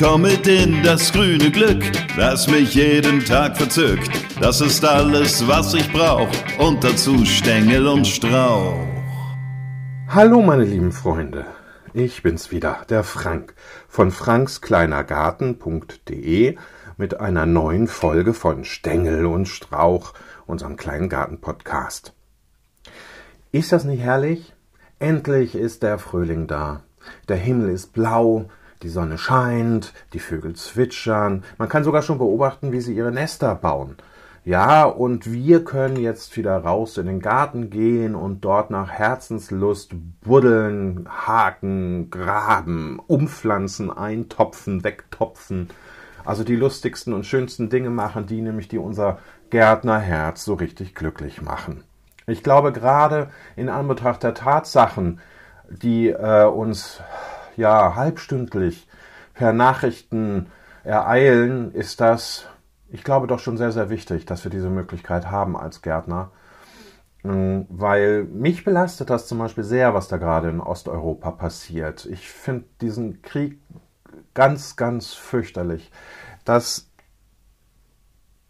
komm mit in das grüne Glück, das mich jeden Tag verzückt. Das ist alles, was ich brauch und dazu Stängel und Strauch. Hallo meine lieben Freunde, ich bin's wieder, der Frank von frankskleinergarten.de mit einer neuen Folge von Stängel und Strauch, unserem kleinen Garten-Podcast. Ist das nicht herrlich? Endlich ist der Frühling da. Der Himmel ist blau, die Sonne scheint, die Vögel zwitschern, man kann sogar schon beobachten, wie sie ihre Nester bauen. Ja, und wir können jetzt wieder raus in den Garten gehen und dort nach Herzenslust buddeln, haken, graben, umpflanzen, eintopfen, wegtopfen. Also die lustigsten und schönsten Dinge machen, die nämlich die unser Gärtnerherz so richtig glücklich machen. Ich glaube gerade in Anbetracht der Tatsachen, die äh, uns ja halbstündlich per Nachrichten ereilen, ist das, ich glaube, doch schon sehr, sehr wichtig, dass wir diese Möglichkeit haben als Gärtner. Ähm, weil mich belastet das zum Beispiel sehr, was da gerade in Osteuropa passiert. Ich finde diesen Krieg ganz, ganz fürchterlich, dass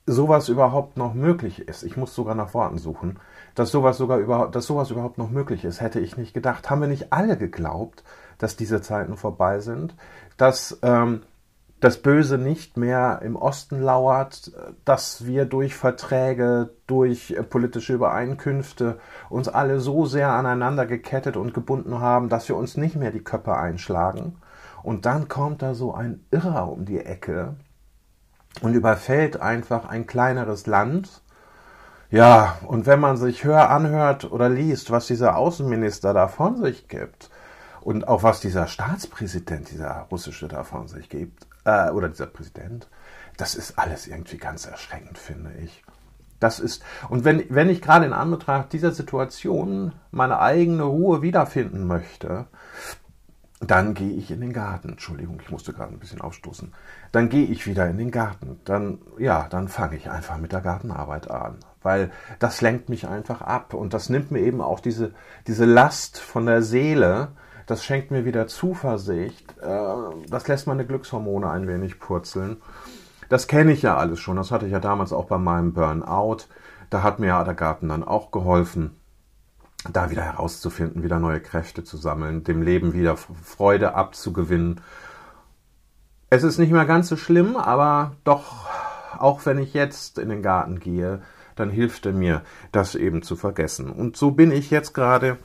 sowas überhaupt noch möglich ist. Ich muss sogar nach Worten suchen. Dass sowas sogar überhaupt, dass sowas überhaupt noch möglich ist, hätte ich nicht gedacht. Haben wir nicht alle geglaubt, dass diese Zeiten vorbei sind, dass ähm, das Böse nicht mehr im Osten lauert, dass wir durch Verträge, durch äh, politische Übereinkünfte uns alle so sehr aneinander gekettet und gebunden haben, dass wir uns nicht mehr die Köpfe einschlagen. Und dann kommt da so ein Irrer um die Ecke und überfällt einfach ein kleineres Land. Ja, und wenn man sich hör anhört oder liest, was dieser Außenminister da von sich gibt, und auch was dieser Staatspräsident, dieser russische da von sich gibt, äh, oder dieser Präsident, das ist alles irgendwie ganz erschreckend, finde ich. Das ist, und wenn, wenn ich gerade in Anbetracht dieser Situation meine eigene Ruhe wiederfinden möchte, dann gehe ich in den Garten. Entschuldigung, ich musste gerade ein bisschen aufstoßen. Dann gehe ich wieder in den Garten. Dann, ja, dann fange ich einfach mit der Gartenarbeit an. Weil das lenkt mich einfach ab und das nimmt mir eben auch diese, diese Last von der Seele, das schenkt mir wieder Zuversicht. Äh, das lässt meine Glückshormone ein wenig purzeln. Das kenne ich ja alles schon. Das hatte ich ja damals auch bei meinem Burnout. Da hat mir ja der Garten dann auch geholfen, da wieder herauszufinden, wieder neue Kräfte zu sammeln, dem Leben wieder Freude abzugewinnen. Es ist nicht mehr ganz so schlimm, aber doch, auch wenn ich jetzt in den Garten gehe, dann hilft er mir, das eben zu vergessen. Und so bin ich jetzt gerade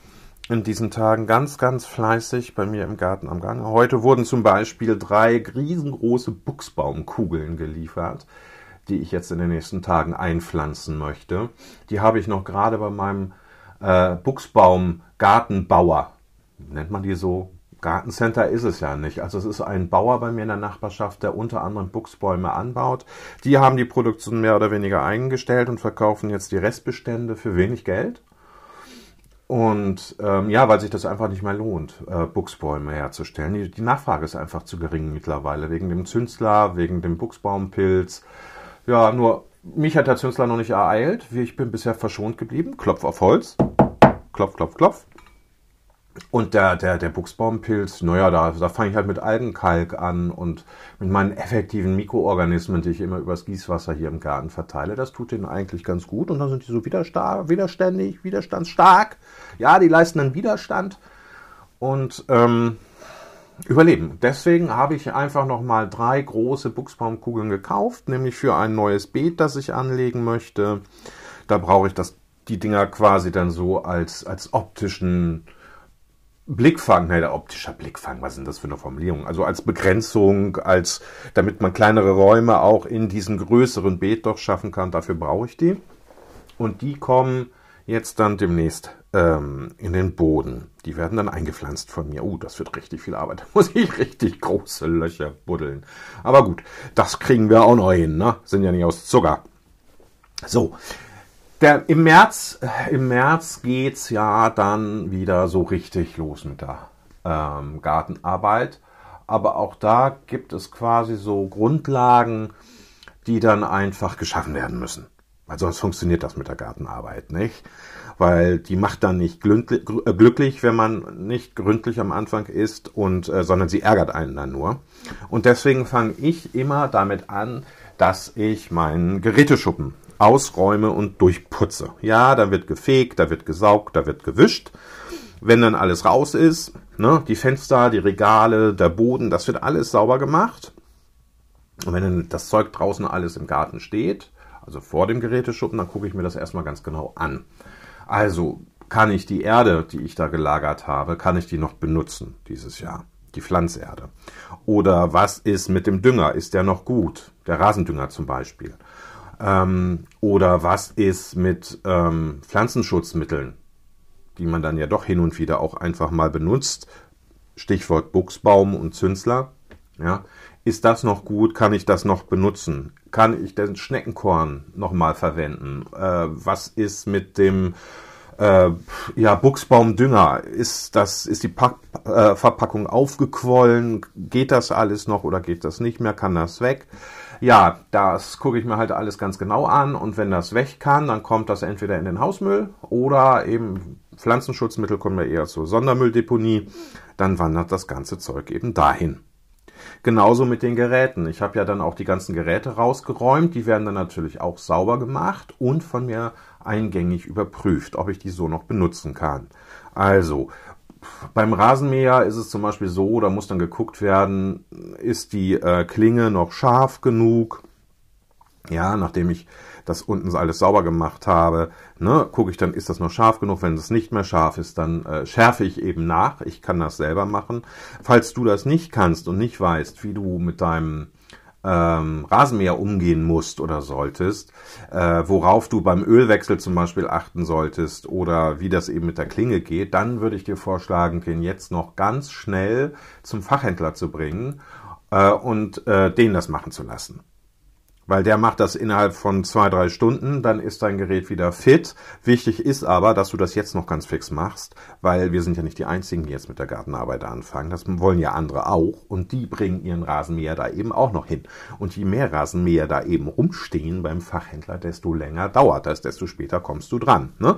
in diesen Tagen ganz, ganz fleißig bei mir im Garten am Gang. Heute wurden zum Beispiel drei riesengroße Buchsbaumkugeln geliefert, die ich jetzt in den nächsten Tagen einpflanzen möchte. Die habe ich noch gerade bei meinem äh, Buchsbaum-Gartenbauer, nennt man die so? Gartencenter ist es ja nicht. Also es ist ein Bauer bei mir in der Nachbarschaft, der unter anderem Buchsbäume anbaut. Die haben die Produktion mehr oder weniger eingestellt und verkaufen jetzt die Restbestände für wenig Geld. Und ähm, ja, weil sich das einfach nicht mehr lohnt, äh, Buchsbäume herzustellen. Die, die, Nachfrage ist einfach zu gering mittlerweile, wegen dem Zünsler, wegen dem Buchsbaumpilz. Ja, nur mich hat der Zünsler noch nicht ereilt. Ich bin bisher verschont geblieben. Klopf auf Holz. Klopf, klopf, klopf. Und der, der, der Buchsbaumpilz, naja, da, da fange ich halt mit Algenkalk an und mit meinen effektiven Mikroorganismen, die ich immer übers Gießwasser hier im Garten verteile. Das tut denen eigentlich ganz gut und dann sind die so widerständig, widerstandsstark. Ja, die leisten einen Widerstand und ähm, überleben. Deswegen habe ich einfach nochmal drei große Buchsbaumkugeln gekauft, nämlich für ein neues Beet, das ich anlegen möchte. Da brauche ich das, die Dinger quasi dann so als, als optischen Blickfang, ne, der optischer Blickfang, was sind das für eine Formulierung? Also als Begrenzung, als damit man kleinere Räume auch in diesem größeren Beet doch schaffen kann, dafür brauche ich die. Und die kommen jetzt dann demnächst ähm, in den Boden. Die werden dann eingepflanzt von mir. Uh, das wird richtig viel Arbeit. Da muss ich richtig große Löcher buddeln. Aber gut, das kriegen wir auch noch hin, ne? Sind ja nicht aus Zucker. So, der, im März, im März geht's ja dann wieder so richtig los mit der ähm, Gartenarbeit. Aber auch da gibt es quasi so Grundlagen, die dann einfach geschaffen werden müssen. Weil sonst funktioniert das mit der Gartenarbeit nicht. Weil die macht dann nicht äh, glücklich, wenn man nicht gründlich am Anfang ist, und, äh, sondern sie ärgert einen dann nur. Und deswegen fange ich immer damit an, dass ich meinen Geräteschuppen ausräume und durchputze. Ja, da wird gefegt, da wird gesaugt, da wird gewischt. Wenn dann alles raus ist, ne, die Fenster, die Regale, der Boden, das wird alles sauber gemacht. Und wenn dann das Zeug draußen alles im Garten steht, also vor dem Geräteschuppen, dann gucke ich mir das erstmal ganz genau an. Also kann ich die Erde, die ich da gelagert habe, kann ich die noch benutzen dieses Jahr? Die Pflanzerde. Oder was ist mit dem Dünger? Ist der noch gut? Der Rasendünger zum Beispiel. Ähm, oder was ist mit ähm, Pflanzenschutzmitteln, die man dann ja doch hin und wieder auch einfach mal benutzt? Stichwort Buchsbaum und Zünsler. Ja, ist das noch gut? Kann ich das noch benutzen? Kann ich den Schneckenkorn nochmal verwenden? Äh, was ist mit dem äh, ja, Buchsbaumdünger? Ist das, ist die Pack, äh, Verpackung aufgequollen? Geht das alles noch oder geht das nicht mehr? Kann das weg? Ja, das gucke ich mir halt alles ganz genau an und wenn das weg kann, dann kommt das entweder in den Hausmüll oder eben Pflanzenschutzmittel kommen ja eher zur Sondermülldeponie. Dann wandert das ganze Zeug eben dahin. Genauso mit den Geräten. Ich habe ja dann auch die ganzen Geräte rausgeräumt. Die werden dann natürlich auch sauber gemacht und von mir eingängig überprüft, ob ich die so noch benutzen kann. Also, beim Rasenmäher ist es zum Beispiel so, da muss dann geguckt werden, ist die äh, Klinge noch scharf genug? Ja, nachdem ich das unten alles sauber gemacht habe, ne, gucke ich dann, ist das noch scharf genug? Wenn es nicht mehr scharf ist, dann äh, schärfe ich eben nach. Ich kann das selber machen. Falls du das nicht kannst und nicht weißt, wie du mit deinem ähm, Rasenmäher umgehen musst oder solltest, äh, worauf du beim Ölwechsel zum Beispiel achten solltest oder wie das eben mit der Klinge geht, dann würde ich dir vorschlagen, den jetzt noch ganz schnell zum Fachhändler zu bringen äh, und äh, den das machen zu lassen. Weil der macht das innerhalb von zwei, drei Stunden, dann ist dein Gerät wieder fit. Wichtig ist aber, dass du das jetzt noch ganz fix machst, weil wir sind ja nicht die Einzigen, die jetzt mit der Gartenarbeit anfangen. Das wollen ja andere auch und die bringen ihren Rasenmäher da eben auch noch hin. Und je mehr Rasenmäher da eben rumstehen beim Fachhändler, desto länger dauert das, desto später kommst du dran. Ne?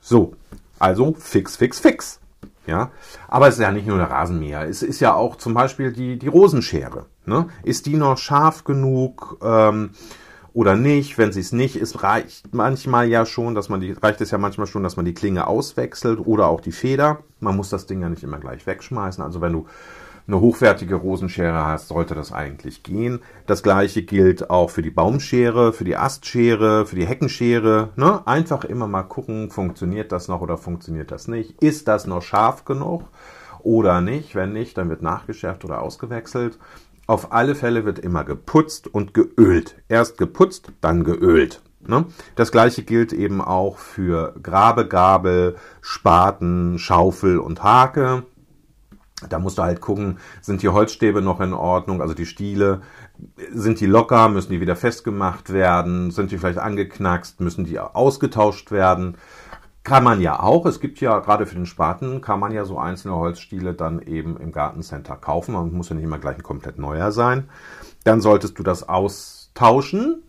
So, also fix, fix, fix. Ja, aber es ist ja nicht nur der Rasenmäher. Es ist ja auch zum Beispiel die, die Rosenschere. Ne? Ist die noch scharf genug ähm, oder nicht? Wenn sie es nicht ist, reicht manchmal ja schon, dass man die, reicht es ja manchmal schon, dass man die Klinge auswechselt oder auch die Feder. Man muss das Ding ja nicht immer gleich wegschmeißen. Also wenn du eine hochwertige Rosenschere hast, sollte das eigentlich gehen. Das gleiche gilt auch für die Baumschere, für die Astschere, für die Heckenschere. Ne? Einfach immer mal gucken, funktioniert das noch oder funktioniert das nicht? Ist das noch scharf genug oder nicht? Wenn nicht, dann wird nachgeschärft oder ausgewechselt. Auf alle Fälle wird immer geputzt und geölt. Erst geputzt, dann geölt. Ne? Das gleiche gilt eben auch für Grabegabel, Spaten, Schaufel und Hake. Da musst du halt gucken, sind die Holzstäbe noch in Ordnung, also die Stiele, sind die locker, müssen die wieder festgemacht werden, sind die vielleicht angeknackst, müssen die ausgetauscht werden. Kann man ja auch. Es gibt ja gerade für den Spaten kann man ja so einzelne Holzstiele dann eben im Gartencenter kaufen. Man muss ja nicht immer gleich ein komplett neuer sein. Dann solltest du das austauschen.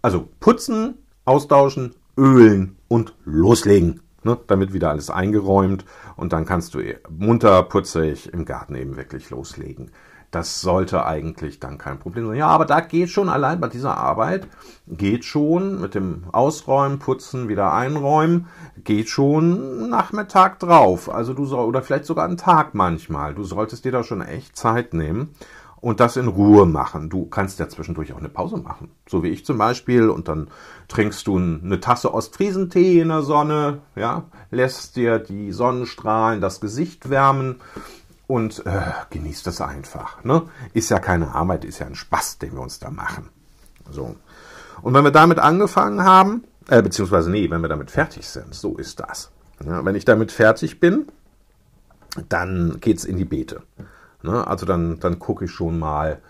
Also putzen, austauschen, ölen und loslegen. Ne? Damit wieder alles eingeräumt und dann kannst du munter, putzig im Garten eben wirklich loslegen. Das sollte eigentlich dann kein Problem sein. Ja, aber da geht schon allein bei dieser Arbeit, geht schon mit dem Ausräumen, Putzen, wieder einräumen, geht schon Nachmittag drauf. Also du soll, oder vielleicht sogar einen Tag manchmal. Du solltest dir da schon echt Zeit nehmen und das in Ruhe machen. Du kannst ja zwischendurch auch eine Pause machen. So wie ich zum Beispiel. Und dann trinkst du eine Tasse Ostfriesentee in der Sonne, ja, lässt dir die Sonnenstrahlen das Gesicht wärmen und äh, genießt das einfach. Ne? Ist ja keine Arbeit, ist ja ein Spaß, den wir uns da machen. So. Und wenn wir damit angefangen haben, äh, beziehungsweise nee, wenn wir damit fertig sind, so ist das. Ja, wenn ich damit fertig bin, dann geht's in die Beete. Ne? Also dann, dann gucke ich schon mal,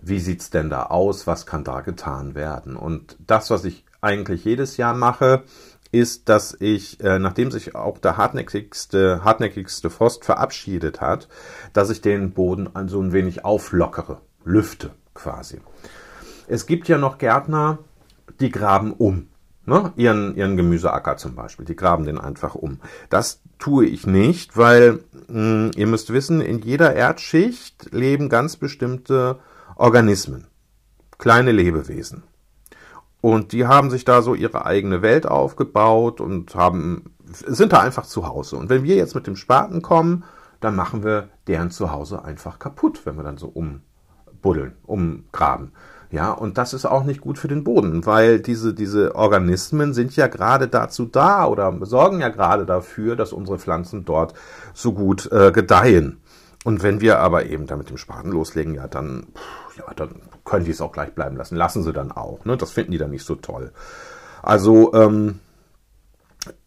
wie sieht's denn da aus, was kann da getan werden. Und das, was ich eigentlich jedes Jahr mache, ist, dass ich, äh, nachdem sich auch der hartnäckigste, hartnäckigste Frost verabschiedet hat, dass ich den Boden also ein wenig auflockere, lüfte quasi. Es gibt ja noch Gärtner, die graben um. Ne? Ihren, ihren Gemüseacker zum Beispiel. Die graben den einfach um. Das tue ich nicht, weil mh, hm, ihr müsst wissen, in jeder Erdschicht leben ganz bestimmte Organismen. Kleine Lebewesen. Und die haben sich da so ihre eigene Welt aufgebaut und haben, sind da einfach zu Hause. Und wenn wir jetzt mit dem Spaten kommen, dann machen wir deren Zuhause einfach kaputt, wenn wir dann so umbuddeln, umgraben. Ja, und das ist auch nicht gut für den Boden, weil diese, diese Organismen sind ja gerade dazu da oder sorgen ja gerade dafür, dass unsere Pflanzen dort so gut äh, gedeihen. Und wenn wir aber eben da mit dem Spaten loslegen, ja, dann, ja, dann können die es auch gleich bleiben lassen. Lassen sie dann auch. Ne? Das finden die dann nicht so toll. Also, ähm,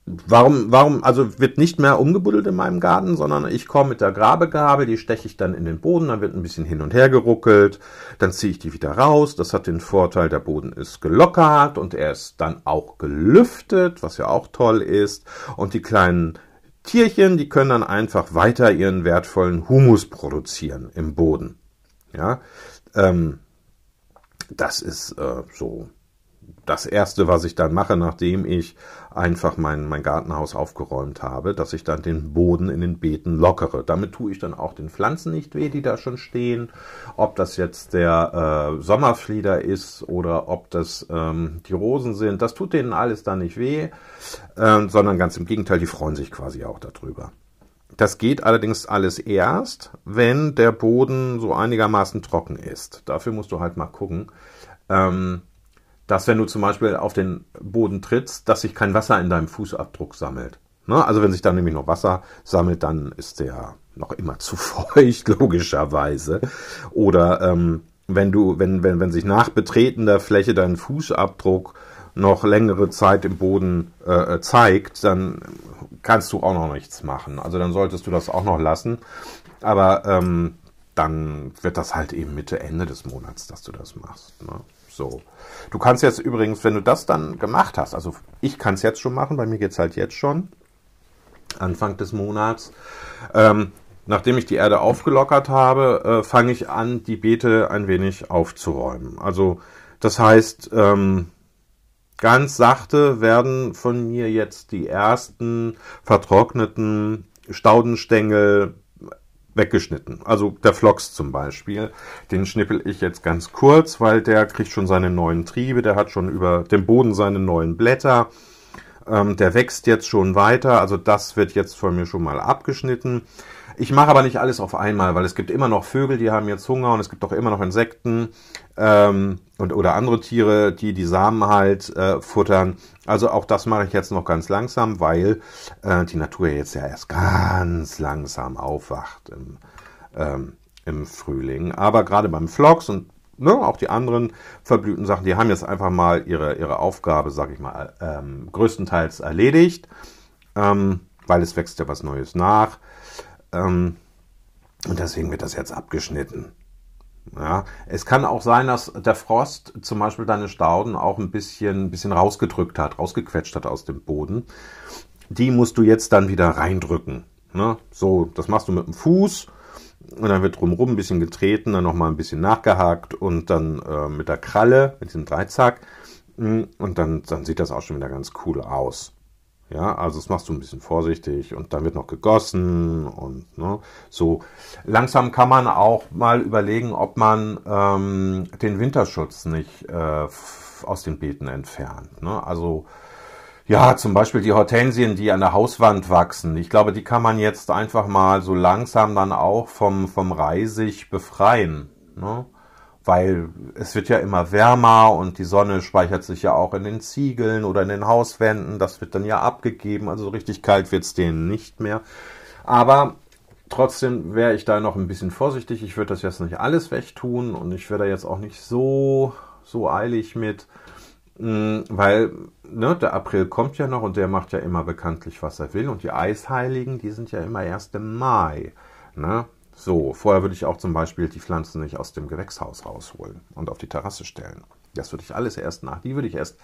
warum, warum, also wird nicht mehr umgebuddelt in meinem Garten, sondern ich komme mit der Grabegabel, die steche ich dann in den Boden, dann wird ein bisschen hin und her geruckelt, dann ziehe ich die wieder raus. Das hat den Vorteil, der Boden ist gelockert und er ist dann auch gelüftet, was ja auch toll ist. Und die kleinen Tierchen, die können dann einfach weiter ihren wertvollen Humus produzieren im Boden. Ja, ähm, das ist äh, so das erste, was ich dann mache, nachdem ich einfach mein, mein Gartenhaus aufgeräumt habe, dass ich dann den Boden in den Beeten lockere. Damit tue ich dann auch den Pflanzen nicht weh, die da schon stehen. Ob das jetzt der äh, Sommerflieder ist oder ob das ähm, die Rosen sind, das tut denen alles da nicht weh, äh, sondern ganz im Gegenteil, die freuen sich quasi auch darüber. Das geht allerdings alles erst, wenn der Boden so einigermaßen trocken ist. Dafür musst du halt mal gucken. Ähm, dass wenn du zum Beispiel auf den Boden trittst, dass sich kein Wasser in deinem Fußabdruck sammelt. Ne? Also wenn sich da nämlich noch Wasser sammelt, dann ist der noch immer zu feucht, logischerweise. Oder ähm, wenn du, wenn, wenn, wenn sich nach betretener Fläche dein Fußabdruck noch längere Zeit im Boden äh, zeigt, dann kannst du auch noch nichts machen. Also dann solltest du das auch noch lassen. Aber ähm, dann wird das halt eben Mitte, Ende des Monats, dass du das machst. Ne? So. Du kannst jetzt übrigens, wenn du das dann gemacht hast, also ich kann es jetzt schon machen, bei mir geht es halt jetzt schon, Anfang des Monats, ähm, nachdem ich die Erde aufgelockert habe, äh, fange ich an, die Beete ein wenig aufzuräumen. Also das heißt, ähm, ganz sachte werden von mir jetzt die ersten vertrockneten Staudenstängel weggeschnitten. Also der Phlox zum Beispiel, den schnippel ich jetzt ganz kurz, weil der kriegt schon seine neuen Triebe, der hat schon über dem Boden seine neuen Blätter, ähm, der wächst jetzt schon weiter, also das wird jetzt von mir schon mal abgeschnitten. Ich mache aber nicht alles auf einmal, weil es gibt immer noch Vögel, die haben jetzt Hunger und es gibt auch immer noch Insekten ähm, und oder andere Tiere, die die Samen halt äh, futtern. Also auch das mache ich jetzt noch ganz langsam, weil äh, die Natur jetzt ja erst ganz langsam aufwacht im, ähm, im Frühling. Aber gerade beim Phlox und ne, auch die anderen verblühten Sachen, die haben jetzt einfach mal ihre, ihre Aufgabe, sag ich mal, ähm, größtenteils erledigt, ähm, weil es wächst ja was Neues nach. Ähm, und deswegen wird das jetzt abgeschnitten. Ja, es kann auch sein, dass der Frost zum Beispiel deine Stauden auch ein bisschen, ein bisschen rausgedrückt hat, rausgequetscht hat aus dem Boden. Die musst du jetzt dann wieder reindrücken. Ne? So, das machst du mit dem Fuß und dann wird drumherum ein bisschen getreten, dann nochmal ein bisschen nachgehakt und dann äh, mit der Kralle, mit dem Dreizack hm, und dann, dann sieht das auch schon wieder ganz cool aus. Ja, also das machst du ein bisschen vorsichtig und dann wird noch gegossen und ne, so. Langsam kann man auch mal überlegen, ob man ähm, den Winterschutz nicht äh, aus den Beeten entfernt. Ne? Also ja, zum Beispiel die Hortensien, die an der Hauswand wachsen. Ich glaube, die kann man jetzt einfach mal so langsam dann auch vom, vom Reisig befreien. Ne? weil es wird ja immer wärmer und die Sonne speichert sich ja auch in den Ziegeln oder in den Hauswänden. Das wird dann ja abgegeben, also richtig kalt wird es denen nicht mehr. Aber trotzdem wäre ich da noch ein bisschen vorsichtig. Ich würde das jetzt nicht alles wegtun und ich wäre da jetzt auch nicht so, so eilig mit, weil ne, der April kommt ja noch und der macht ja immer bekanntlich, was er will. Und die Eisheiligen, die sind ja immer erst im Mai. Ne? So, vorher würde ich auch zum Beispiel die Pflanzen nicht aus dem Gewächshaus rausholen und auf die Terrasse stellen. Das würde ich alles erst nach, die würde ich erst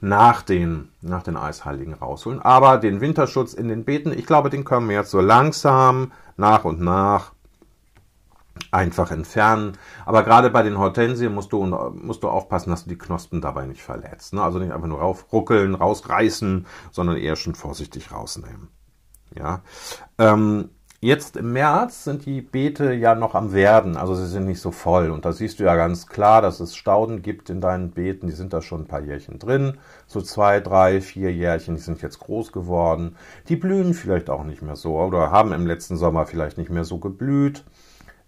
nach den, nach den Eisheiligen rausholen. Aber den Winterschutz in den Beeten, ich glaube, den können wir jetzt so langsam nach und nach einfach entfernen. Aber gerade bei den Hortensien musst du, musst du aufpassen, dass du die Knospen dabei nicht verletzt. Ne? Also nicht einfach nur raufruckeln, rausreißen, sondern eher schon vorsichtig rausnehmen. Ja. Ähm, Jetzt im März sind die Beete ja noch am Werden, also sie sind nicht so voll. Und da siehst du ja ganz klar, dass es Stauden gibt in deinen Beeten. Die sind da schon ein paar Jährchen drin. So zwei, drei, vier Jährchen, die sind jetzt groß geworden. Die blühen vielleicht auch nicht mehr so oder haben im letzten Sommer vielleicht nicht mehr so geblüht.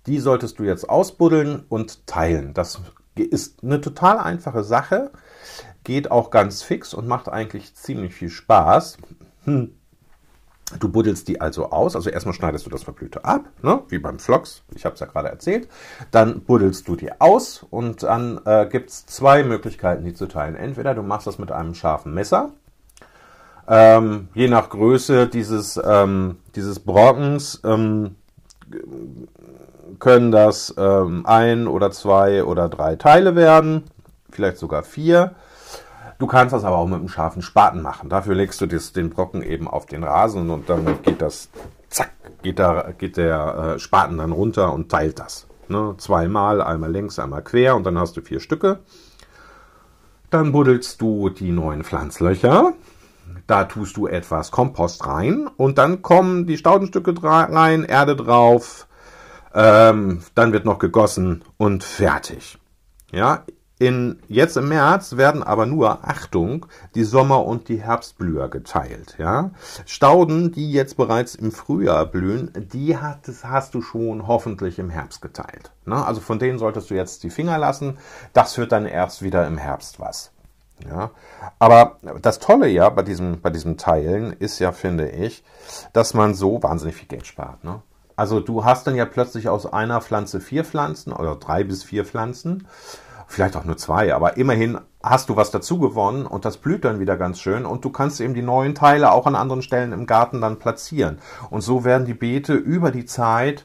Die solltest du jetzt ausbuddeln und teilen. Das ist eine total einfache Sache, geht auch ganz fix und macht eigentlich ziemlich viel Spaß. Hm. Du buddelst die also aus, also erstmal schneidest du das Verblühte ab, ne? wie beim Phlox, ich habe es ja gerade erzählt. Dann buddelst du die aus und dann äh, gibt es zwei Möglichkeiten, die zu teilen. Entweder du machst das mit einem scharfen Messer, ähm, je nach Größe dieses, ähm, dieses Brockens ähm, können das ähm, ein oder zwei oder drei Teile werden, vielleicht sogar vier. Du kannst das aber auch mit einem scharfen Spaten machen. Dafür legst du das, den Brocken eben auf den Rasen und dann geht das, zack, geht, da, geht der äh, Spaten dann runter und teilt das. Ne? Zweimal, einmal längs, einmal quer und dann hast du vier Stücke. Dann buddelst du die neuen Pflanzlöcher. Da tust du etwas Kompost rein und dann kommen die Staudenstücke rein, Erde drauf, ähm, dann wird noch gegossen und fertig. Ja, in, jetzt im März werden aber nur, Achtung, die Sommer- und die Herbstblüher geteilt. Ja? Stauden, die jetzt bereits im Frühjahr blühen, die hat, hast du schon hoffentlich im Herbst geteilt. Ne? Also von denen solltest du jetzt die Finger lassen. Das wird dann erst wieder im Herbst was. Ja, aber das Tolle ja bei diesem, bei diesem Teilen ist ja, finde ich, dass man so wahnsinnig viel Geld spart. Ne? Also du hast dann ja plötzlich aus einer Pflanze vier Pflanzen oder drei bis vier Pflanzen vielleicht auch nur zwei, aber immerhin hast du was dazu gewonnen und das blüht dann wieder ganz schön und du kannst eben die neuen Teile auch an anderen Stellen im Garten dann platzieren. Und so werden die Beete über die Zeit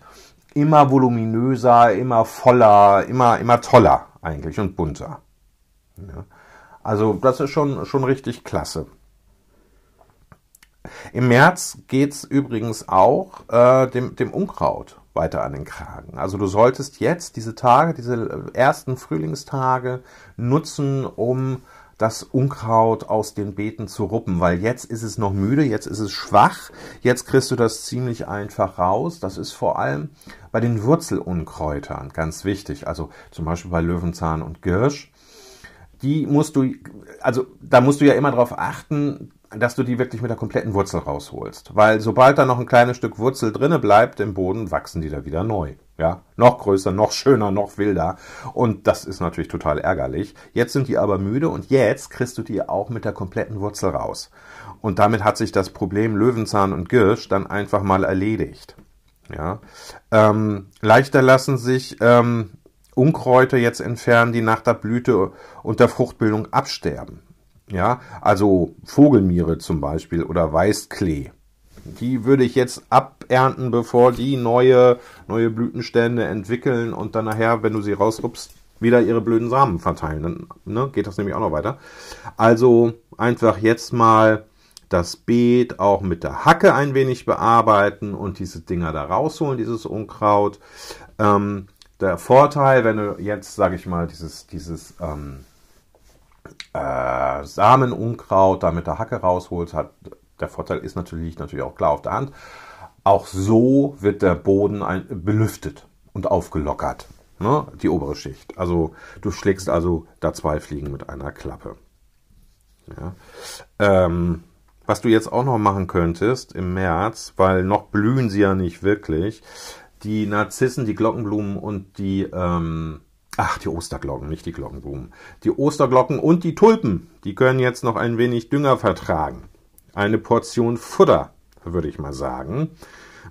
immer voluminöser, immer voller, immer, immer toller eigentlich und bunter. Ja. Also das ist schon, schon richtig klasse. Im März geht's übrigens auch äh, dem, dem Unkraut weiter an den Kragen. Also du solltest jetzt diese Tage, diese ersten Frühlingstage nutzen, um das Unkraut aus den Beeten zu ruppen, weil jetzt ist es noch müde, jetzt ist es schwach, jetzt kriegst du das ziemlich einfach raus. Das ist vor allem bei den Wurzelunkräutern ganz wichtig, also zum Beispiel bei Löwenzahn und Girsch. Die musst du, also da musst du ja immer darauf achten, dass du die wirklich mit der kompletten Wurzel rausholst. Weil sobald da noch ein kleines Stück Wurzel drinne bleibt im Boden, wachsen die da wieder neu. Ja, noch größer, noch schöner, noch wilder. Und das ist natürlich total ärgerlich. Jetzt sind die aber müde und jetzt kriegst du die auch mit der kompletten Wurzel raus. Und damit hat sich das Problem Löwenzahn und Girsch dann einfach mal erledigt. Ja, ähm, leichter lassen sich ähm, Unkräuter jetzt entfernen, die nach der Blüte und der Fruchtbildung absterben. Ja, also Vogelmiere zum Beispiel oder Weißklee. Die würde ich jetzt abernten, bevor die neue, neue Blütenstände entwickeln und dann nachher, wenn du sie rausrupst, wieder ihre blöden Samen verteilen. Dann ne, geht das nämlich auch noch weiter. Also einfach jetzt mal das Beet auch mit der Hacke ein wenig bearbeiten und diese Dinger da rausholen, dieses Unkraut. Ähm, der Vorteil, wenn du jetzt, sage ich mal, dieses, dieses ähm, äh, Samenunkraut da mit der Hacke rausholst, hat, der Vorteil ist natürlich, natürlich auch klar auf der Hand. Auch so wird der Boden ein, belüftet und aufgelockert, ne? die obere Schicht. Also du schlägst also da zwei Fliegen mit einer Klappe. Ja. Ähm, was du jetzt auch noch machen könntest im März, weil noch blühen sie ja nicht wirklich, die Narzissen, die Glockenblumen und die ähm, Ach, die Osterglocken, nicht die Glockenblumen. Die Osterglocken und die Tulpen, die können jetzt noch ein wenig Dünger vertragen. Eine Portion Futter, würde ich mal sagen.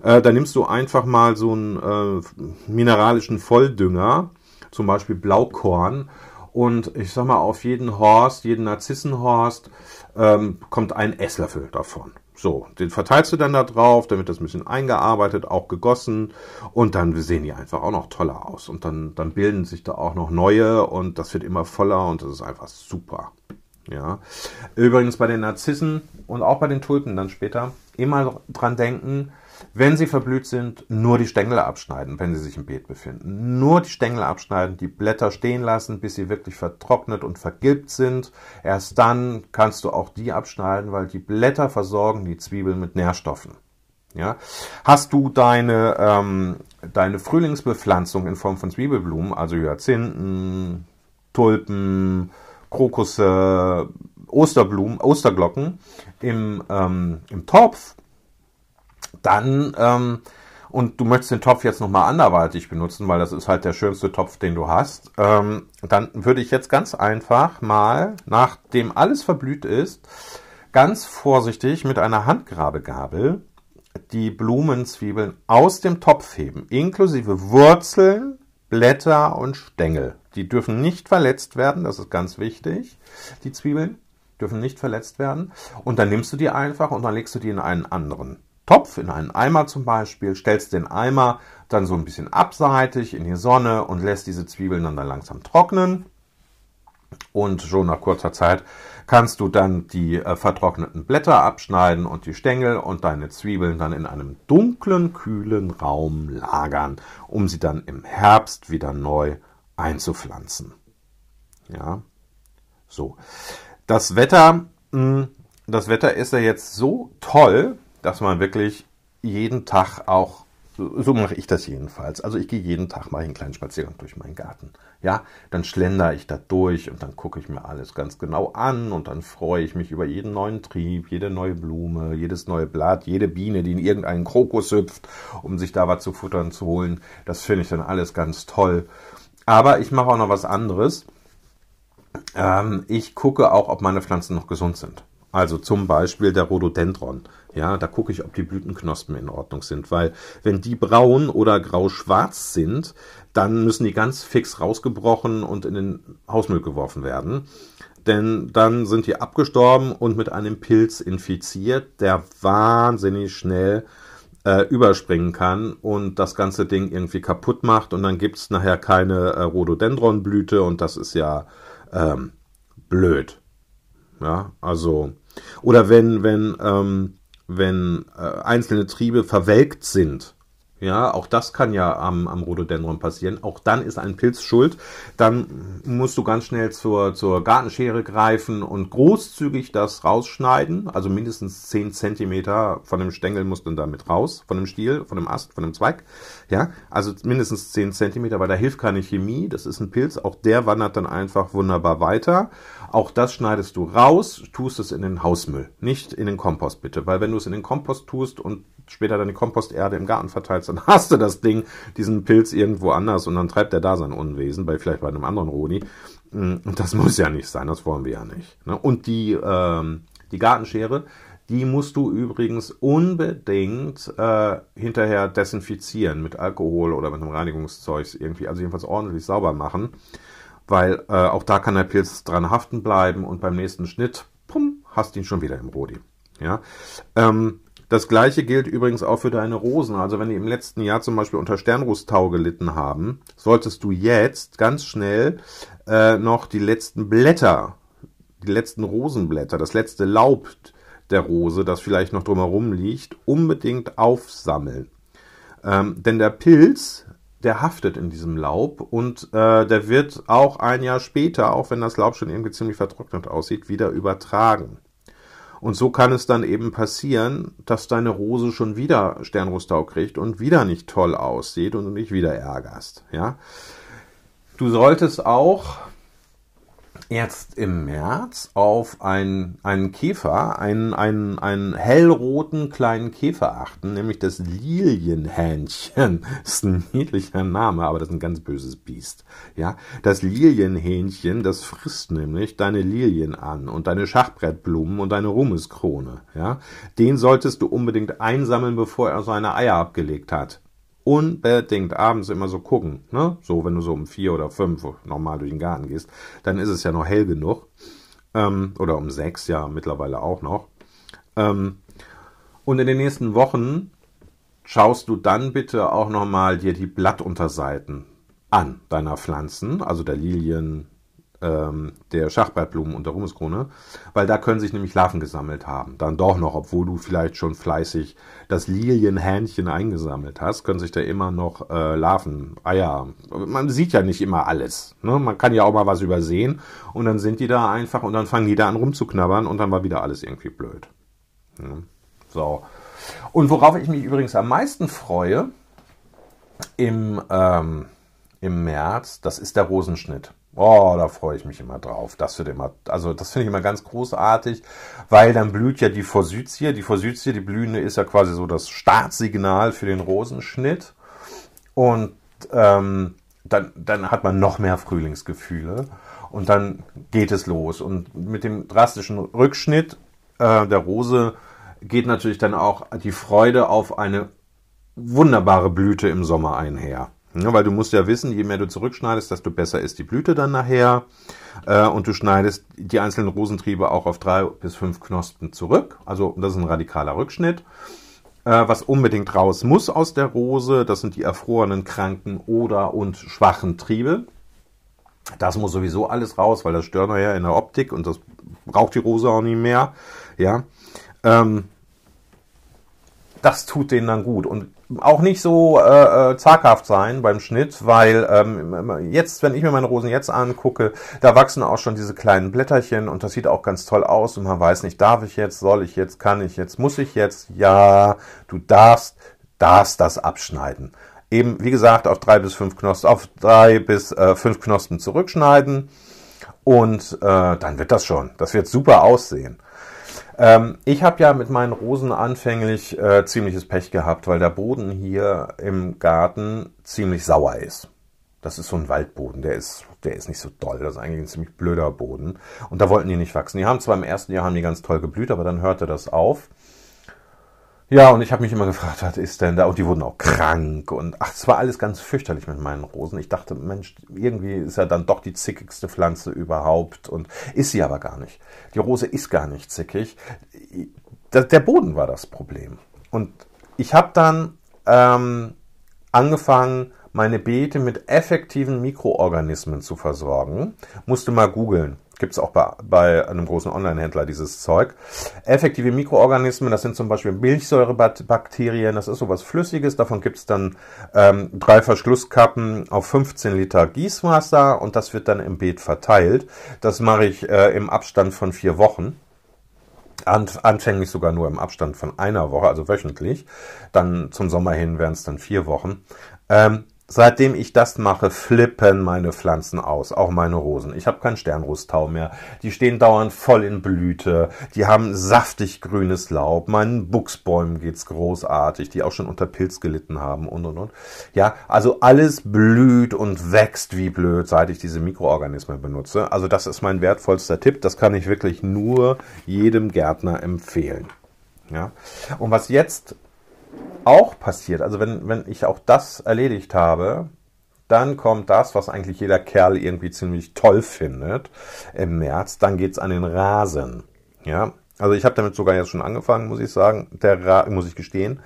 Äh, da nimmst du einfach mal so einen äh, mineralischen Volldünger, zum Beispiel Blaukorn, und ich sag mal, auf jeden Horst, jeden Narzissenhorst, ähm, kommt ein Esslöffel davon. So, den verteilst du dann da drauf, damit das ein bisschen eingearbeitet, auch gegossen und dann sehen die einfach auch noch toller aus und dann, dann bilden sich da auch noch neue und das wird immer voller und das ist einfach super. Ja. Übrigens bei den Narzissen und auch bei den Tulpen dann später immer dran denken, Wenn sie verblüht sind, nur die Stängel abschneiden, wenn sie sich im Beet befinden. Nur die Stängel abschneiden, die Blätter stehen lassen, bis sie wirklich vertrocknet und vergilbt sind. Erst dann kannst du auch die abschneiden, weil die Blätter versorgen die Zwiebeln mit Nährstoffen. Ja? Hast du deine, ähm, deine Frühlingsbepflanzung in Form von Zwiebelblumen, also Hyazinthen, Tulpen, Krokusse, Osterblumen, Osterglocken im, ähm, im Topf, dann ähm, und du möchtest den Topf jetzt nochmal anderweitig benutzen, weil das ist halt der schönste Topf, den du hast, ähm, dann würde ich jetzt ganz einfach mal, nachdem alles verblüht ist, ganz vorsichtig mit einer Handgrabegabel die Blumenzwiebeln aus dem Topf heben, inklusive Wurzeln, Blätter und Stängel. Die dürfen nicht verletzt werden, das ist ganz wichtig, die Zwiebeln dürfen nicht verletzt werden. Und dann nimmst du die einfach und dann legst du die in einen anderen Topf, in einen Eimer zum Beispiel, stellst den Eimer dann so ein bisschen abseitig in die Sonne und lässt diese Zwiebeln dann, dann langsam trocknen. Und schon nach kurzer Zeit kannst du dann die äh, vertrockneten Blätter abschneiden und die Stängel und deine Zwiebeln dann in einem dunklen, kühlen Raum lagern, um sie dann im Herbst wieder neu einzupflanzen. Ja, so. Das Wetter, hm, das Wetter ist ja jetzt so toll, dass man wirklich jeden Tag auch, so mache ich das jedenfalls. Also ich gehe jeden Tag mal einen kleinen Spaziergang durch meinen Garten. Ja, dann schlender ich da durch und dann gucke ich mir alles ganz genau an und dann freue ich mich über jeden neuen Trieb, jede neue Blume, jedes neue Blatt, jede Biene, die in irgendeinen Krokus hüpft, um sich da was zu futtern zu holen. Das finde ich dann alles ganz toll. Aber ich mache auch noch was anderes. Ähm, ich gucke auch, ob meine Pflanzen noch gesund sind. Also zum Beispiel der Rhododendron. Ja, da gucke ich, ob die Blütenknospen in Ordnung sind, weil wenn die braun oder grau-schwarz sind, dann müssen die ganz fix rausgebrochen und in den Hausmüll geworfen werden. Denn dann sind die abgestorben und mit einem Pilz infiziert, der wahnsinnig schnell äh, überspringen kann und das ganze Ding irgendwie kaputt macht und dann gibt's nachher keine äh, Rhododendronblüte und das ist ja ähm, blöd. Ja, also oder wenn, wenn, ähm, wenn äh, einzelne Triebe verwelkt sind, ja, auch das kann ja am, am Rhododendron passieren. Auch dann ist ein Pilz schuld. Dann musst du ganz schnell zur, zur Gartenschere greifen und großzügig das rausschneiden. Also mindestens 10 Zentimeter von dem Stängel muss dann damit raus, von dem Stiel, von dem Ast, von dem Zweig. Ja, also mindestens 10 Zentimeter, weil da hilft keine Chemie. Das ist ein Pilz. Auch der wandert dann einfach wunderbar weiter. Auch das schneidest du raus, tust es in den Hausmüll, nicht in den Kompost bitte, weil wenn du es in den Kompost tust und später die Komposterde im Garten verteilst, dann hast du das Ding, diesen Pilz irgendwo anders und dann treibt er da sein Unwesen, bei vielleicht bei einem anderen Rodi. Mm, und das muss ja nicht sein, das wollen wir ja nicht. Ne? Und die, ähm, die Gartenschere, die musst du übrigens unbedingt äh, hinterher desinfizieren mit Alkohol oder mit einem Reinigungszeug irgendwie, also jedenfalls ordentlich sauber machen, weil äh, auch da kann der Pilz dran haften bleiben und beim nächsten Schnitt, pum, hast ihn schon wieder im Rodi. Ja, ähm, das gleiche gilt übrigens auch für deine Rosen. Also wenn die im letzten Jahr zum Beispiel unter Sternrußtau gelitten haben, solltest du jetzt ganz schnell äh, noch die letzten Blätter, die letzten Rosenblätter, das letzte Laub der Rose, das vielleicht noch drumherum liegt, unbedingt aufsammeln. Ähm, denn der Pilz, der haftet in diesem Laub und äh, der wird auch ein Jahr später, auch wenn das Laub schon irgendwie ziemlich vertrocknet aussieht, wieder übertragen. Und so kann es dann eben passieren, dass deine Rose schon wieder Sternrostau kriegt und wieder nicht toll aussieht und du dich wieder ärgerst. Ja? Du solltest auch jetzt im März auf einen, einen Käfer, einen, einen, einen hellroten kleinen Käfer achten, nämlich das Lilienhähnchen. Das ist ein niedlicher Name, aber das ist ein ganz böses Biest. Ja, das Lilienhähnchen, das frisst nämlich deine Lilien an und deine Schachbrettblumen und deine Ruhmeskrone. Ja, den solltest du unbedingt einsammeln, bevor er seine Eier abgelegt hat unbedingt abends immer so gucken. Ne? So, wenn du so um vier oder fünf normal durch den Garten gehst, dann ist es ja noch hell genug. Ähm, oder um sechs, ja, mittlerweile auch noch. Ähm, und in den nächsten Wochen schaust du dann bitte auch nochmal dir die Blattunterseiten an deiner Pflanzen, also der Lilien, ähm, der Schachbrettblumen und der Ruhmeskrone, weil da können sich nämlich Larven gesammelt haben. Dann doch noch, obwohl du vielleicht schon fleißig das Lilienhähnchen eingesammelt hast, können sich da immer noch äh, Larven, Eier, man sieht ja nicht immer alles. Ne? Man kann ja auch mal was übersehen und dann sind die da einfach und dann fangen die da an rumzuknabbern und dann war wieder alles irgendwie blöd. Ja. So. Und worauf ich mich übrigens am meisten freue im, ähm, im März, das ist der Rosenschnitt. Oh, da freue ich mich immer drauf. Das wird immer, also das finde ich immer ganz großartig, weil dann blüht ja die Forsythie. Die Forsythie, die blühende, ist ja quasi so das Startsignal für den Rosenschnitt. Und ähm, dann, dann hat man noch mehr Frühlingsgefühle. Und dann geht es los. Und mit dem drastischen Rückschnitt äh, der Rose geht natürlich dann auch die Freude auf eine wunderbare Blüte im Sommer einher. Ja, weil du musst ja wissen, je mehr du zurückschneidest, desto besser ist die Blüte dann nachher. Äh, und du schneidest die einzelnen Rosentriebe auch auf drei bis fünf Knospen zurück. Also das ist ein radikaler Rückschnitt. Äh, was unbedingt raus muss aus der Rose, das sind die erfrorenen, kranken oder und schwachen Triebe. Das muss sowieso alles raus, weil das stört nachher in der Optik und das braucht die Rose auch nicht mehr. Ja. Ähm, das tut denen dann gut. Und auch nicht so äh, äh, zaghaft sein beim Schnitt, weil ähm, jetzt, wenn ich mir meine Rosen jetzt angucke, da wachsen auch schon diese kleinen Blätterchen und das sieht auch ganz toll aus und man weiß nicht, darf ich jetzt, soll ich jetzt, kann ich jetzt, muss ich jetzt? Ja, du darfst, darfst das abschneiden. Eben, wie gesagt, auf drei bis fünf Knospen, auf drei bis äh, fünf Knospen zurückschneiden und äh, dann wird das schon. Das wird super aussehen. Ähm, ich habe ja mit meinen Rosen anfänglich äh, ziemliches Pech gehabt, weil der Boden hier im Garten ziemlich sauer ist. Das ist so ein Waldboden, der ist, der ist nicht so doll. Das ist eigentlich ein ziemlich blöder Boden. Und da wollten die nicht wachsen. Die haben zwar im ersten Jahr haben die ganz toll geblüht, aber dann hörte das auf. Ja, und ich habe mich immer gefragt, was ist denn da? Und die wurden auch krank und ach, es war alles ganz fürchterlich mit meinen Rosen. Ich dachte, Mensch, irgendwie ist ja dann doch die zickigste Pflanze überhaupt und ist sie aber gar nicht. Die Rose ist gar nicht zickig. Der Boden war das Problem. Und ich habe dann ähm, angefangen, meine Beete mit effektiven Mikroorganismen zu versorgen. Musste mal googeln. Gibt es auch bei, bei einem großen Online-Händler dieses Zeug. Effektive Mikroorganismen, das sind zum Beispiel Milchsäurebakterien, das ist sowas Flüssiges. Davon gibt es dann ähm, drei Verschlusskappen auf 15 Liter Gießwasser und das wird dann im Beet verteilt. Das mache ich äh, im Abstand von vier Wochen. Anfänglich sogar nur im Abstand von einer Woche, also wöchentlich. Dann zum Sommer hin wären es dann vier Wochen. Ähm, Seitdem ich das mache, flippen meine Pflanzen aus, auch meine Rosen. Ich habe keinen Sternrostau mehr. Die stehen dauernd voll in Blüte. Die haben saftig grünes Laub. Meinen Buchsbäumen geht's großartig, die auch schon unter Pilz gelitten haben und und und. Ja, also alles blüht und wächst wie blöd, seit ich diese Mikroorganismen benutze. Also das ist mein wertvollster Tipp. Das kann ich wirklich nur jedem Gärtner empfehlen. Ja. Und was jetzt auch passiert, also wenn, wenn ich auch das erledigt habe, dann kommt das, was eigentlich jeder Kerl irgendwie ziemlich toll findet im März, dann geht's an den Rasen. Ja, also ich habe damit sogar jetzt schon angefangen, muss ich sagen, der Ra muss ich gestehen.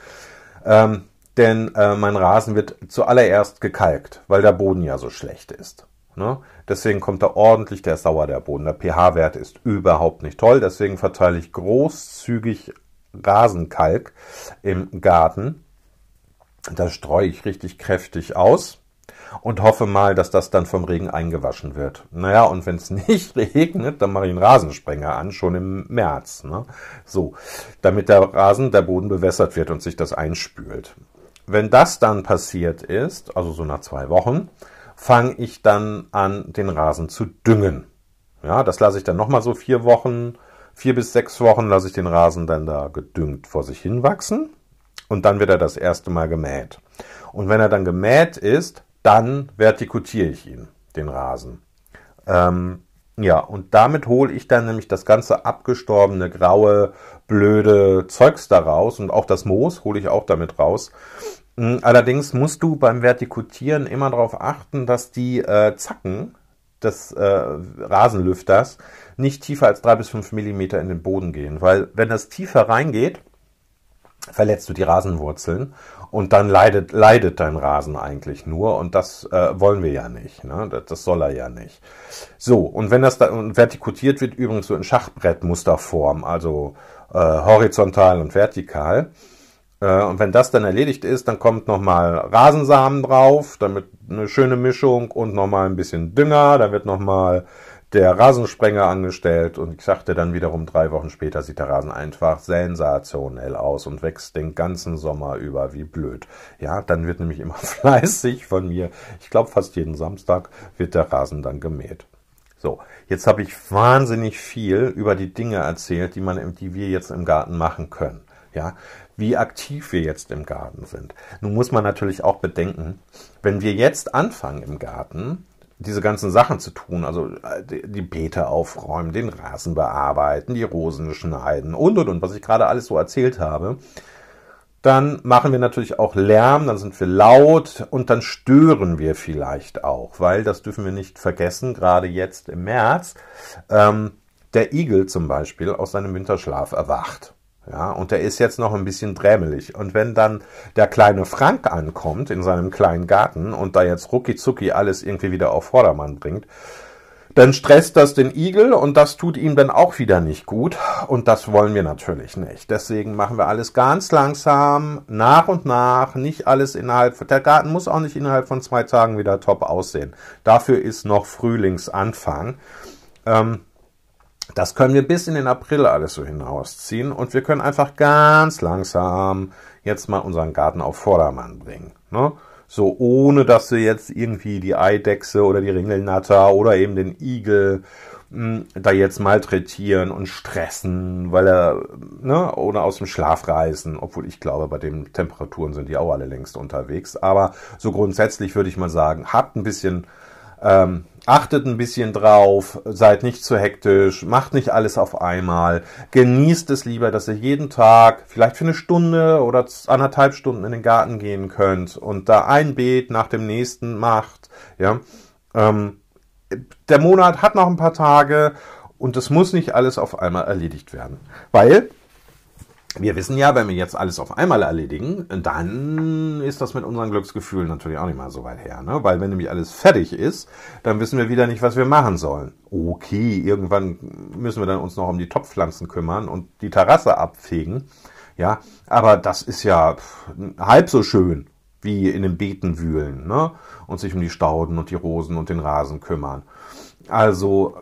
Ähm, denn äh, mein Rasen wird zuallererst gekalkt, weil der Boden ja so schlecht ist. Ne? Deswegen kommt er ordentlich, der sauer, der Boden. Der pH-Wert ist überhaupt nicht toll. Deswegen verteile ich großzügig Rasenkalk im Garten. Das streue ich richtig kräftig aus und hoffe mal, dass das dann vom Regen eingewaschen wird. Naja, und wenn es nicht regnet, dann mache ich einen Rasensprenger an, schon im März. Ne? So, damit der Rasen, der Boden bewässert wird und sich das einspült. Wenn das dann passiert ist, also so nach zwei Wochen, fange ich dann an, den Rasen zu düngen. Ja, das lasse ich dann nochmal so vier Wochen vier bis sechs Wochen lasse ich den Rasen dann da gedüngt vor sich hin wachsen und dann wird er das erste Mal gemäht. Und wenn er dann gemäht ist, dann vertikutiere ich ihn, den Rasen. Ähm, ja, und damit hole ich dann nämlich das ganze abgestorbene, graue, blöde Zeugs da raus und auch das Moos hole ich auch damit raus. Hm, allerdings musst du beim Vertikutieren immer darauf achten, dass die äh, Zacken des äh, Rasenlüfters nicht tiefer als drei bis fünf Millimeter in den Boden gehen, weil wenn das tiefer reingeht, verletzt du die Rasenwurzeln und dann leidet, leidet dein Rasen eigentlich nur und das äh, wollen wir ja nicht. Ne? Das, das, soll er ja nicht. So, und wenn das dann vertikutiert wird, übrigens so in Schachbrettmusterform, also äh, horizontal und vertikal, und wenn das dann erledigt ist, dann kommt nochmal Rasensamen drauf, damit eine schöne Mischung und nochmal ein bisschen Dünger, da wird nochmal der Rasensprenger angestellt und ich sagte dann wiederum drei Wochen später sieht der Rasen einfach sensationell aus und wächst den ganzen Sommer über wie blöd. Ja, dann wird nämlich immer fleißig von mir, ich glaube fast jeden Samstag wird der Rasen dann gemäht. So, jetzt habe ich wahnsinnig viel über die Dinge erzählt, die man, die wir jetzt im Garten machen können. Ja, wie aktiv wir jetzt im Garten sind. Nun muss man natürlich auch bedenken, wenn wir jetzt anfangen im Garten, diese ganzen Sachen zu tun, also äh, die Beete aufräumen, den Rasen bearbeiten, die Rosen schneiden und und und, was ich gerade alles so erzählt habe, dann machen wir natürlich auch Lärm, dann sind wir laut und dann stören wir vielleicht auch, weil das dürfen wir nicht vergessen, gerade jetzt im März, ähm, der Igel zum Beispiel aus seinem Winterschlaf erwacht. Ja, und der ist jetzt noch ein bisschen drämelig. Und wenn dann der kleine Frank ankommt in seinem kleinen Garten und da jetzt rucki alles irgendwie wieder auf Vordermann bringt, dann stresst das den Igel und das tut ihm dann auch wieder nicht gut. Und das wollen wir natürlich nicht. Deswegen machen wir alles ganz langsam, nach und nach, nicht alles innerhalb, der Garten muss auch nicht innerhalb von zwei Tagen wieder top aussehen. Dafür ist noch Frühlingsanfang. Ähm, das können wir bis in den April alles so hinausziehen und wir können einfach ganz langsam jetzt mal unseren Garten auf Vordermann bringen. Ne? So ohne dass wir jetzt irgendwie die Eidechse oder die Ringelnatter oder eben den Igel mh, hm, da jetzt malträtieren und stressen, weil er ne, oder aus dem Schlaf reißen, obwohl ich glaube, bei den Temperaturen sind die auch alle längst unterwegs. Aber so grundsätzlich würde ich mal sagen, habt ein bisschen ähm, achtet ein bisschen drauf, seid nicht zu hektisch, macht nicht alles auf einmal, genießt es lieber, dass ihr jeden Tag vielleicht für eine Stunde oder anderthalb Stunden in den Garten gehen könnt und da ein Beet nach dem nächsten macht. Ja, ähm, der Monat hat noch ein paar Tage und es muss nicht alles auf einmal erledigt werden, weil wir wissen ja, wenn wir jetzt alles auf einmal erledigen, dann ist das mit unseren Glücksgefühlen natürlich auch nicht mal so weit her. Ne? Weil wenn nämlich alles fertig ist, dann wissen wir wieder nicht, was wir machen sollen. Okay, irgendwann müssen wir dann uns noch um die Topfpflanzen kümmern und die Terrasse abfegen. Ja, aber das ist ja halb so schön wie in den Beeten wühlen ne? und sich um die Stauden und die Rosen und den Rasen kümmern. Also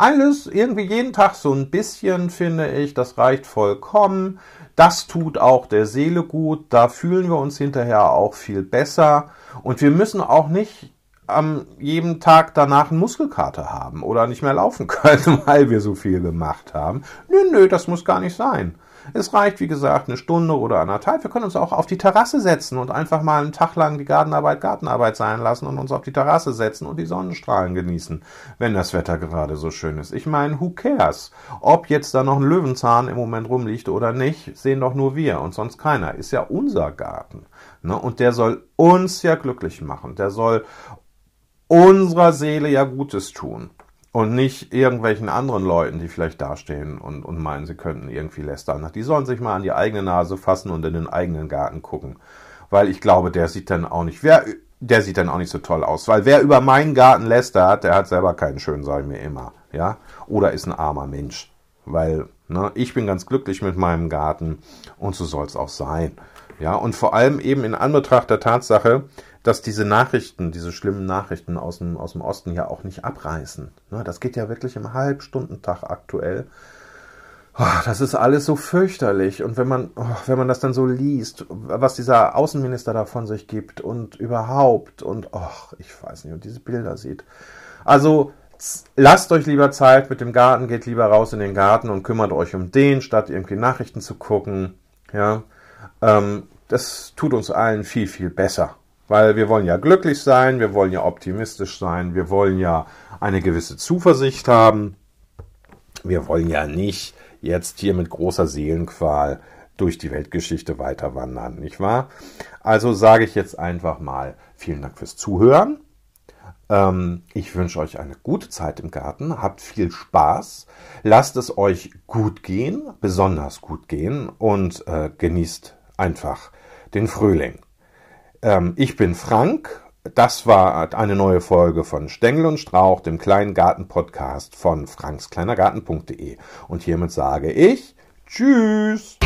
alles irgendwie jeden Tag so ein bisschen, finde ich, das reicht vollkommen. Das tut auch der Seele gut, da fühlen wir uns hinterher auch viel besser und wir müssen auch nicht am jedem Tag danach einen Muskelkater haben oder nicht mehr laufen können, weil wir so viel gemacht haben. Nö, nö, das muss gar nicht sein. Es reicht, wie gesagt, eine Stunde oder anderthalb. Wir können uns auch auf die Terrasse setzen und einfach mal einen Tag lang die Gartenarbeit Gartenarbeit sein lassen und uns auf die Terrasse setzen und die Sonnenstrahlen genießen, wenn das Wetter gerade so schön ist. Ich meine, who cares? Ob jetzt da noch ein Löwenzahn im Moment rumliegt oder nicht, sehen doch nur wir und sonst keiner. Ist ja unser Garten. Ne? Und der soll uns ja glücklich machen. Der soll unserer Seele ja Gutes tun und nicht irgendwelchen anderen Leuten, die vielleicht dastehen und, und meinen, sie könnten irgendwie lästern. Die sollen sich mal an die eigene Nase fassen und in den eigenen Garten gucken. Weil ich glaube, der sieht dann auch nicht, wer, der sieht dann auch nicht so toll aus. Weil wer über meinen Garten lästert, der hat selber keinen schönen, sag ich mir immer. Ja? Oder ist ein armer Mensch. Weil, ne, ich bin ganz glücklich mit meinem Garten und so soll es auch sein. Ja, und vor allem eben in Anbetracht der Tatsache, dass diese Nachrichten, diese schlimmen Nachrichten aus dem, aus dem Osten ja auch nicht abreißen. Ne, das geht ja wirklich im Halbstundentag aktuell. Oh, das ist alles so fürchterlich. Und wenn man, oh, wenn man das dann so liest, was dieser Außenminister da von sich gibt und überhaupt und, oh, ich weiß nicht, und diese Bilder sieht. Also, lasst euch lieber Zeit mit dem Garten, geht lieber raus in den Garten und kümmert euch um den, statt irgendwie Nachrichten zu gucken. Ja, ähm, das tut uns allen viel, viel besser. Weil wir wollen ja glücklich sein, wir wollen ja optimistisch sein, wir wollen ja eine gewisse Zuversicht haben. Wir wollen ja nicht jetzt hier mit großer Seelenqual durch die Weltgeschichte weiter wandern, nicht wahr? Also sage ich jetzt einfach mal vielen Dank fürs Zuhören. Ähm, ich wünsche euch eine gute Zeit im Garten, habt viel Spaß, lasst es euch gut gehen, besonders gut gehen und äh, genießt einfach den Frühling. Ähm, ich bin Frank. Das war eine neue Folge von Stängel und Strauch, dem kleinen Garten-Podcast von frankskleinergarten.de. Und hiermit sage ich Tschüss.